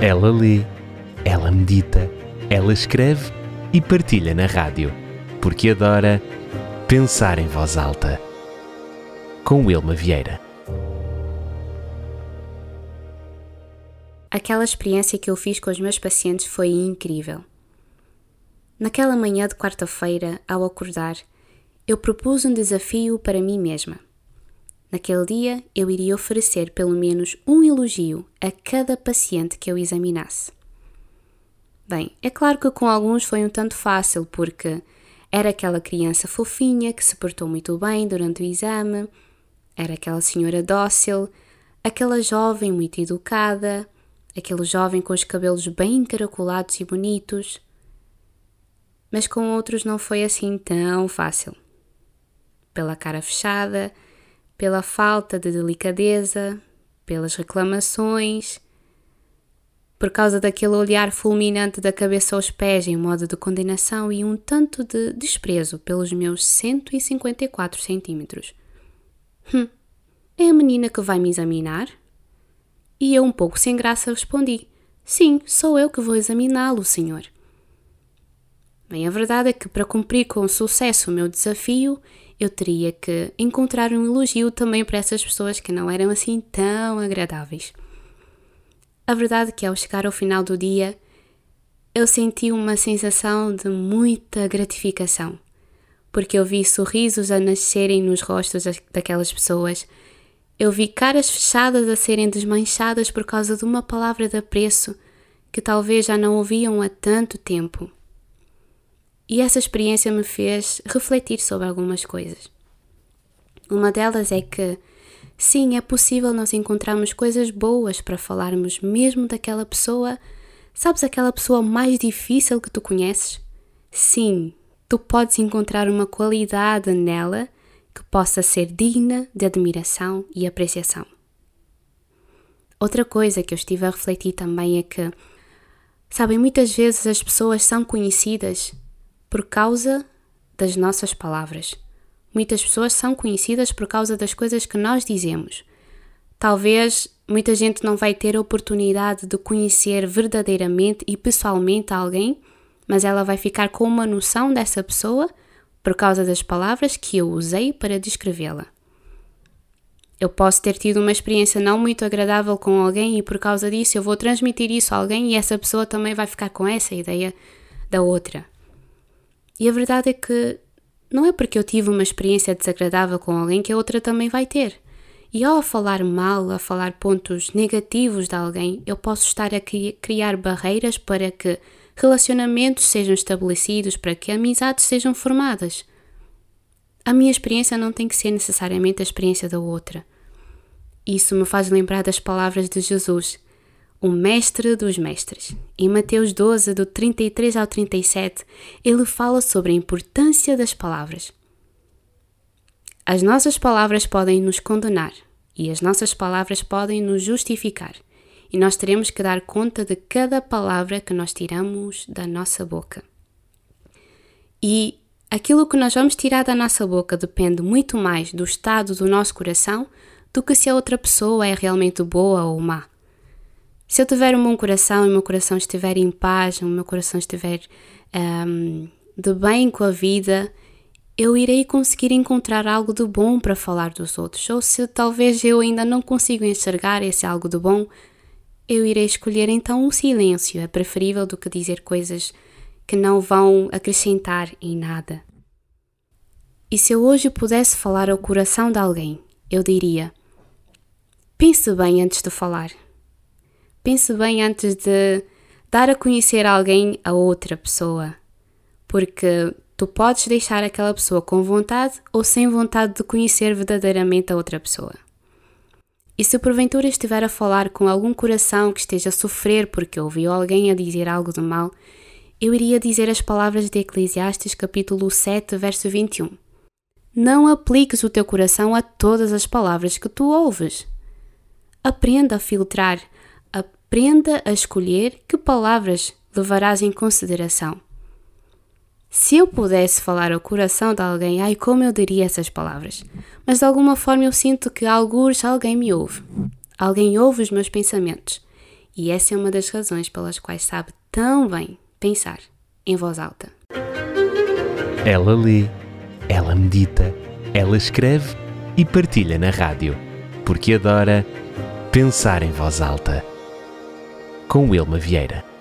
Ela lê, ela medita, ela escreve e partilha na rádio, porque adora pensar em voz alta. Com Wilma Vieira. Aquela experiência que eu fiz com os meus pacientes foi incrível. Naquela manhã de quarta-feira, ao acordar, eu propus um desafio para mim mesma. Naquele dia, eu iria oferecer pelo menos um elogio a cada paciente que eu examinasse. Bem, é claro que com alguns foi um tanto fácil, porque era aquela criança fofinha que se portou muito bem durante o exame, era aquela senhora dócil, aquela jovem muito educada, aquele jovem com os cabelos bem encaracolados e bonitos mas com outros não foi assim tão fácil. Pela cara fechada, pela falta de delicadeza, pelas reclamações, por causa daquele olhar fulminante da cabeça aos pés em modo de condenação e um tanto de desprezo pelos meus 154 centímetros. Hum, é a menina que vai me examinar? E eu, um pouco sem graça, respondi: Sim, sou eu que vou examiná-lo, senhor. Bem, a verdade é que para cumprir com sucesso o meu desafio, eu teria que encontrar um elogio também para essas pessoas que não eram assim tão agradáveis. A verdade é que ao chegar ao final do dia, eu senti uma sensação de muita gratificação, porque eu vi sorrisos a nascerem nos rostos daquelas pessoas, eu vi caras fechadas a serem desmanchadas por causa de uma palavra de apreço que talvez já não ouviam há tanto tempo. E essa experiência me fez refletir sobre algumas coisas. Uma delas é que, sim, é possível nós encontrarmos coisas boas para falarmos mesmo daquela pessoa. Sabes aquela pessoa mais difícil que tu conheces? Sim, tu podes encontrar uma qualidade nela que possa ser digna de admiração e apreciação. Outra coisa que eu estive a refletir também é que, sabem, muitas vezes as pessoas são conhecidas por causa das nossas palavras. Muitas pessoas são conhecidas por causa das coisas que nós dizemos. Talvez muita gente não vai ter a oportunidade de conhecer verdadeiramente e pessoalmente alguém, mas ela vai ficar com uma noção dessa pessoa por causa das palavras que eu usei para descrevê-la. Eu posso ter tido uma experiência não muito agradável com alguém e por causa disso eu vou transmitir isso a alguém e essa pessoa também vai ficar com essa ideia da outra. E a verdade é que não é porque eu tive uma experiência desagradável com alguém que a outra também vai ter. E ao falar mal, a falar pontos negativos de alguém, eu posso estar a criar barreiras para que relacionamentos sejam estabelecidos, para que amizades sejam formadas. A minha experiência não tem que ser necessariamente a experiência da outra. Isso me faz lembrar das palavras de Jesus o Mestre dos Mestres. Em Mateus 12, do 33 ao 37, ele fala sobre a importância das palavras. As nossas palavras podem nos condenar e as nossas palavras podem nos justificar, e nós teremos que dar conta de cada palavra que nós tiramos da nossa boca. E aquilo que nós vamos tirar da nossa boca depende muito mais do estado do nosso coração do que se a outra pessoa é realmente boa ou má. Se eu tiver um bom coração e o meu coração estiver em paz, o meu coração estiver um, de bem com a vida, eu irei conseguir encontrar algo de bom para falar dos outros. Ou se talvez eu ainda não consigo enxergar esse algo de bom, eu irei escolher então o silêncio. É preferível do que dizer coisas que não vão acrescentar em nada. E se eu hoje pudesse falar ao coração de alguém, eu diria: pense bem antes de falar. Pense bem antes de dar a conhecer alguém a outra pessoa, porque tu podes deixar aquela pessoa com vontade ou sem vontade de conhecer verdadeiramente a outra pessoa. E se porventura estiver a falar com algum coração que esteja a sofrer porque ouviu alguém a dizer algo de mal, eu iria dizer as palavras de Eclesiastes capítulo 7, verso 21. Não apliques o teu coração a todas as palavras que tu ouves. Aprenda a filtrar aprenda a escolher que palavras levarás em consideração. Se eu pudesse falar ao coração de alguém, ai como eu diria essas palavras. Mas de alguma forma eu sinto que alguns alguém me ouve. Alguém ouve os meus pensamentos. E essa é uma das razões pelas quais sabe tão bem pensar em voz alta. Ela lê, ela medita, ela escreve e partilha na rádio, porque adora pensar em voz alta. Com Wilma Vieira.